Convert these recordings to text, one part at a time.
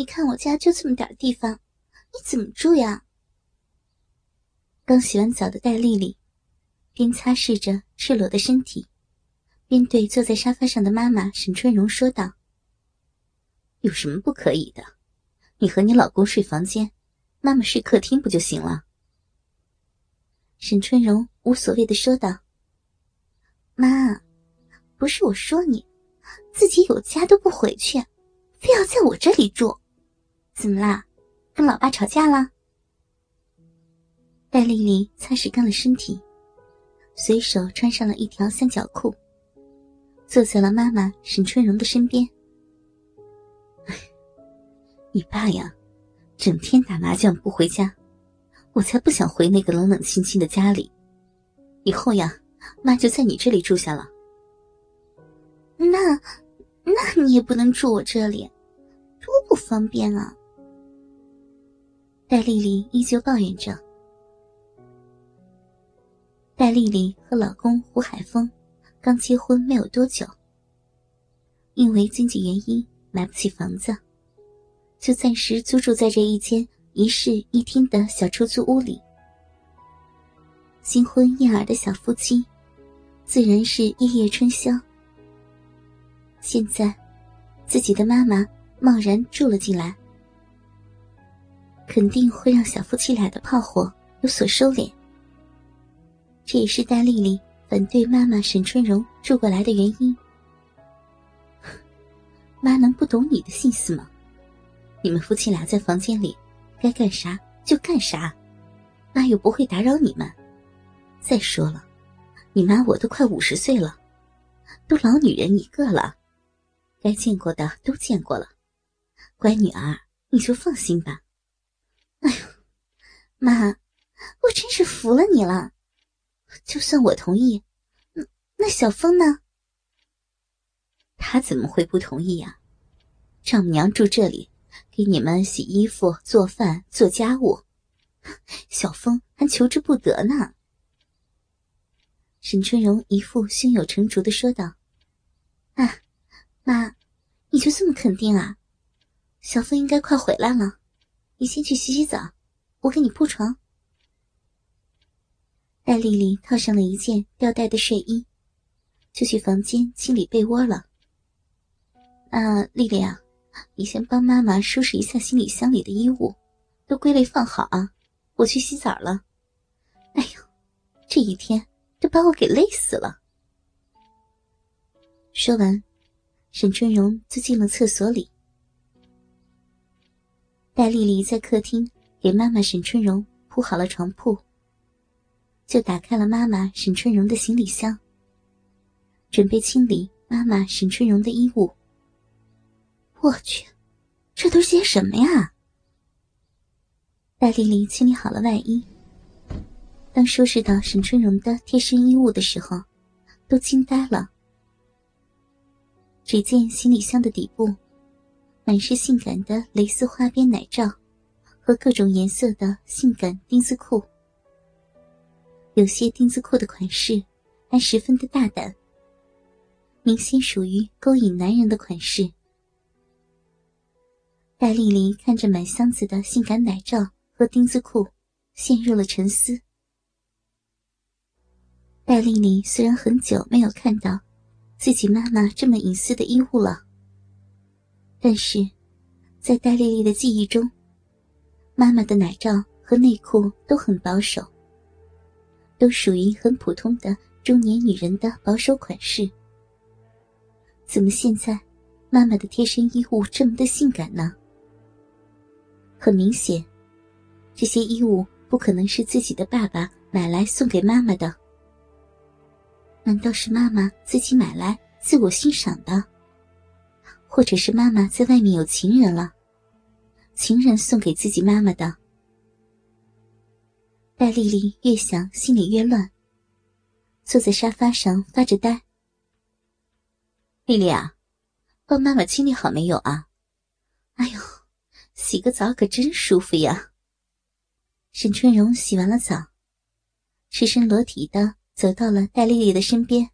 你看我家就这么点地方，你怎么住呀？刚洗完澡的戴丽丽，边擦拭着赤裸的身体，边对坐在沙发上的妈妈沈春荣说道：“有什么不可以的？你和你老公睡房间，妈妈睡客厅不就行了？”沈春荣无所谓的说道：“妈，不是我说你，自己有家都不回去。”非要在我这里住，怎么啦？跟老爸吵架了？戴丽丽擦拭干了身体，随手穿上了一条三角裤，坐在了妈妈沈春荣的身边。你爸呀，整天打麻将不回家，我才不想回那个冷冷清清的家里。以后呀，妈就在你这里住下了。那。那你也不能住我这里，多不方便啊！戴丽丽依旧抱怨着。戴丽丽和老公胡海峰刚结婚没有多久，因为经济原因买不起房子，就暂时租住在这一间一室一厅的小出租屋里。新婚燕尔的小夫妻，自然是夜夜春宵。现在，自己的妈妈贸然住了进来，肯定会让小夫妻俩的炮火有所收敛。这也是戴丽丽反对妈妈沈春荣住过来的原因。妈能不懂你的心思吗？你们夫妻俩在房间里该干啥就干啥，妈又不会打扰你们。再说了，你妈我都快五十岁了，都老女人一个了。该见过的都见过了，乖女儿，你就放心吧。哎呦，妈，我真是服了你了。就算我同意，那那小峰呢？他怎么会不同意呀？丈母娘住这里，给你们洗衣服、做饭、做家务，小峰还求之不得呢。沈春荣一副胸有成竹的说道：“啊。”妈，你就这么肯定啊？小峰应该快回来了，你先去洗洗澡，我给你铺床。戴丽丽套上了一件吊带的睡衣，就去房间清理被窝了。啊，丽丽啊，你先帮妈妈收拾一下行李箱里的衣物，都归类放好啊，我去洗澡了。哎呦，这一天都把我给累死了。说完。沈春荣就进了厕所里，戴丽丽在客厅给妈妈沈春荣铺好了床铺，就打开了妈妈沈春荣的行李箱，准备清理妈妈沈春荣的衣物。我去，这都是些什么呀？戴丽丽清理好了外衣，当收拾到沈春荣的贴身衣物的时候，都惊呆了。只见行李箱的底部，满是性感的蕾丝花边奶罩，和各种颜色的性感丁字裤。有些丁字裤的款式还十分的大胆，明显属于勾引男人的款式。戴丽丽看着满箱子的性感奶罩和丁字裤，陷入了沉思。戴丽丽虽然很久没有看到。自己妈妈这么隐私的衣物了，但是，在戴丽丽的记忆中，妈妈的奶罩和内裤都很保守，都属于很普通的中年女人的保守款式。怎么现在，妈妈的贴身衣物这么的性感呢？很明显，这些衣物不可能是自己的爸爸买来送给妈妈的。难道是妈妈自己买来自我欣赏的？或者是妈妈在外面有情人了，情人送给自己妈妈的。戴丽丽越想心里越乱，坐在沙发上发着呆。丽丽啊，帮妈妈清理好没有啊？哎呦，洗个澡可真舒服呀！沈春荣洗完了澡，赤身裸体的走到了戴丽丽的身边。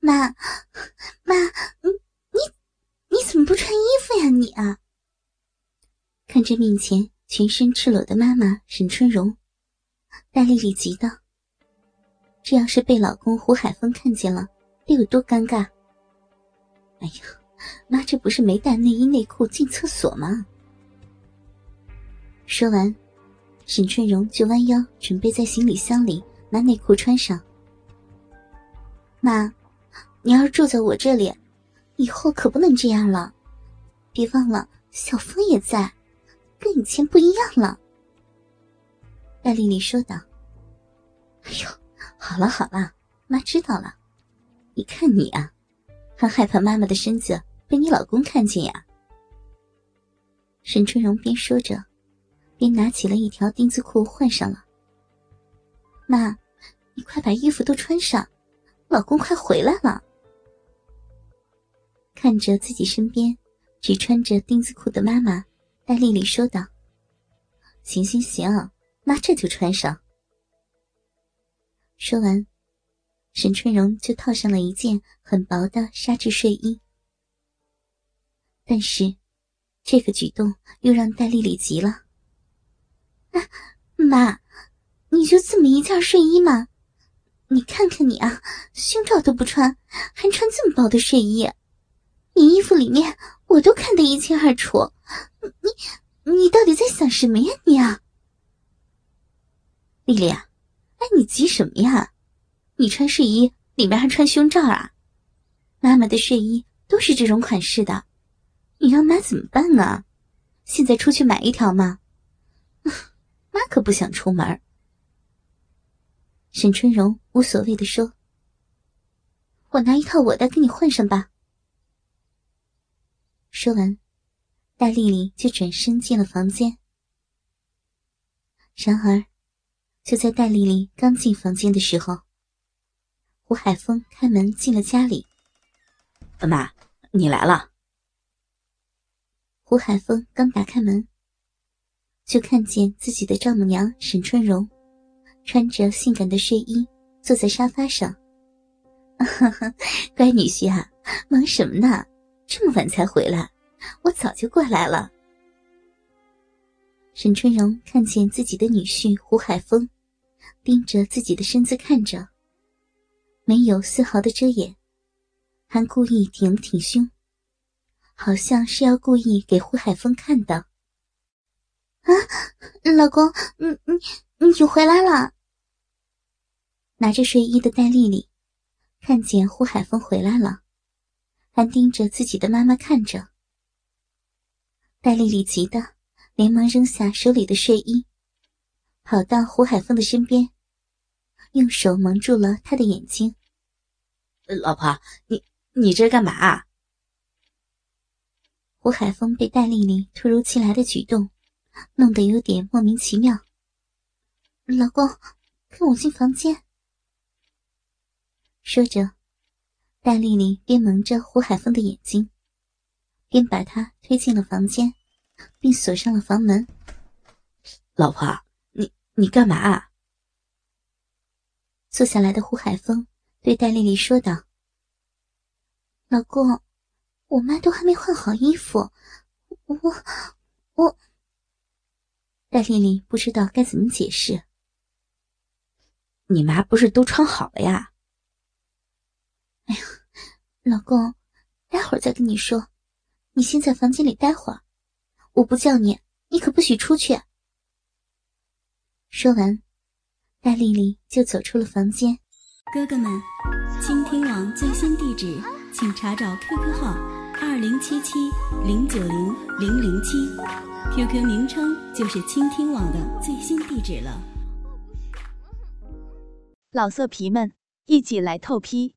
妈，妈，你你你怎么不穿衣服呀？你啊！看着面前全身赤裸的妈妈沈春荣。戴丽丽急道：“这要是被老公胡海峰看见了，得有多尴尬！”哎呀，妈，这不是没带内衣内裤进厕所吗？说完，沈春荣就弯腰准备在行李箱里拿内裤穿上。妈，你要是住在我这里，以后可不能这样了。别忘了，小峰也在，跟以前不一样了。戴丽丽说道：“哎呦，好了好了，妈知道了。你看你啊，还害怕妈妈的身子被你老公看见呀？”沈春荣边说着，边拿起了一条丁字裤换上了。妈，你快把衣服都穿上，老公快回来了。看着自己身边只穿着丁字裤的妈妈，戴丽丽说道：“行行行。”妈，这就穿上。说完，沈春荣就套上了一件很薄的纱质睡衣。但是，这个举动又让戴丽丽急了。啊，妈，你就这么一件睡衣吗？你看看你啊，胸罩都不穿，还穿这么薄的睡衣，你衣服里面我都看得一清二楚。你，你到底在想什么呀，你啊？丽丽啊，哎，你急什么呀？你穿睡衣里面还穿胸罩啊？妈妈的睡衣都是这种款式的，你让妈怎么办啊？现在出去买一条吗？妈可不想出门。沈春荣无所谓的说：“我拿一套我的给你换上吧。”说完，戴丽丽就转身进了房间。然而。就在戴丽丽刚进房间的时候，胡海峰开门进了家里。妈，你来了。胡海峰刚打开门，就看见自己的丈母娘沈春荣，穿着性感的睡衣坐在沙发上。乖女婿啊，忙什么呢？这么晚才回来，我早就过来了。沈春荣看见自己的女婿胡海峰，盯着自己的身子看着，没有丝毫的遮掩，还故意挺了挺胸，好像是要故意给胡海峰看的。啊，老公，你你你回来了！拿着睡衣的戴丽丽，看见胡海峰回来了，还盯着自己的妈妈看着。戴丽丽急得。连忙扔下手里的睡衣，跑到胡海峰的身边，用手蒙住了他的眼睛。老婆，你你这干嘛？胡海峰被戴丽丽突如其来的举动弄得有点莫名其妙。老公，跟我进房间。说着，戴丽丽边蒙着胡海峰的眼睛，边把他推进了房间。并锁上了房门。老婆，你你干嘛？啊坐下来的胡海峰对戴丽丽说道：“老公，我妈都还没换好衣服，我我……”戴丽丽不知道该怎么解释。你妈不是都穿好了呀？哎呀，老公，待会儿再跟你说，你先在房间里待会儿。我不叫你，你可不许出去。说完，戴丽丽就走出了房间。哥哥们，倾听网最新地址，请查找 QQ 号二零七七零九零零零七，QQ 名称就是倾听网的最新地址了。老色皮们，一起来透批，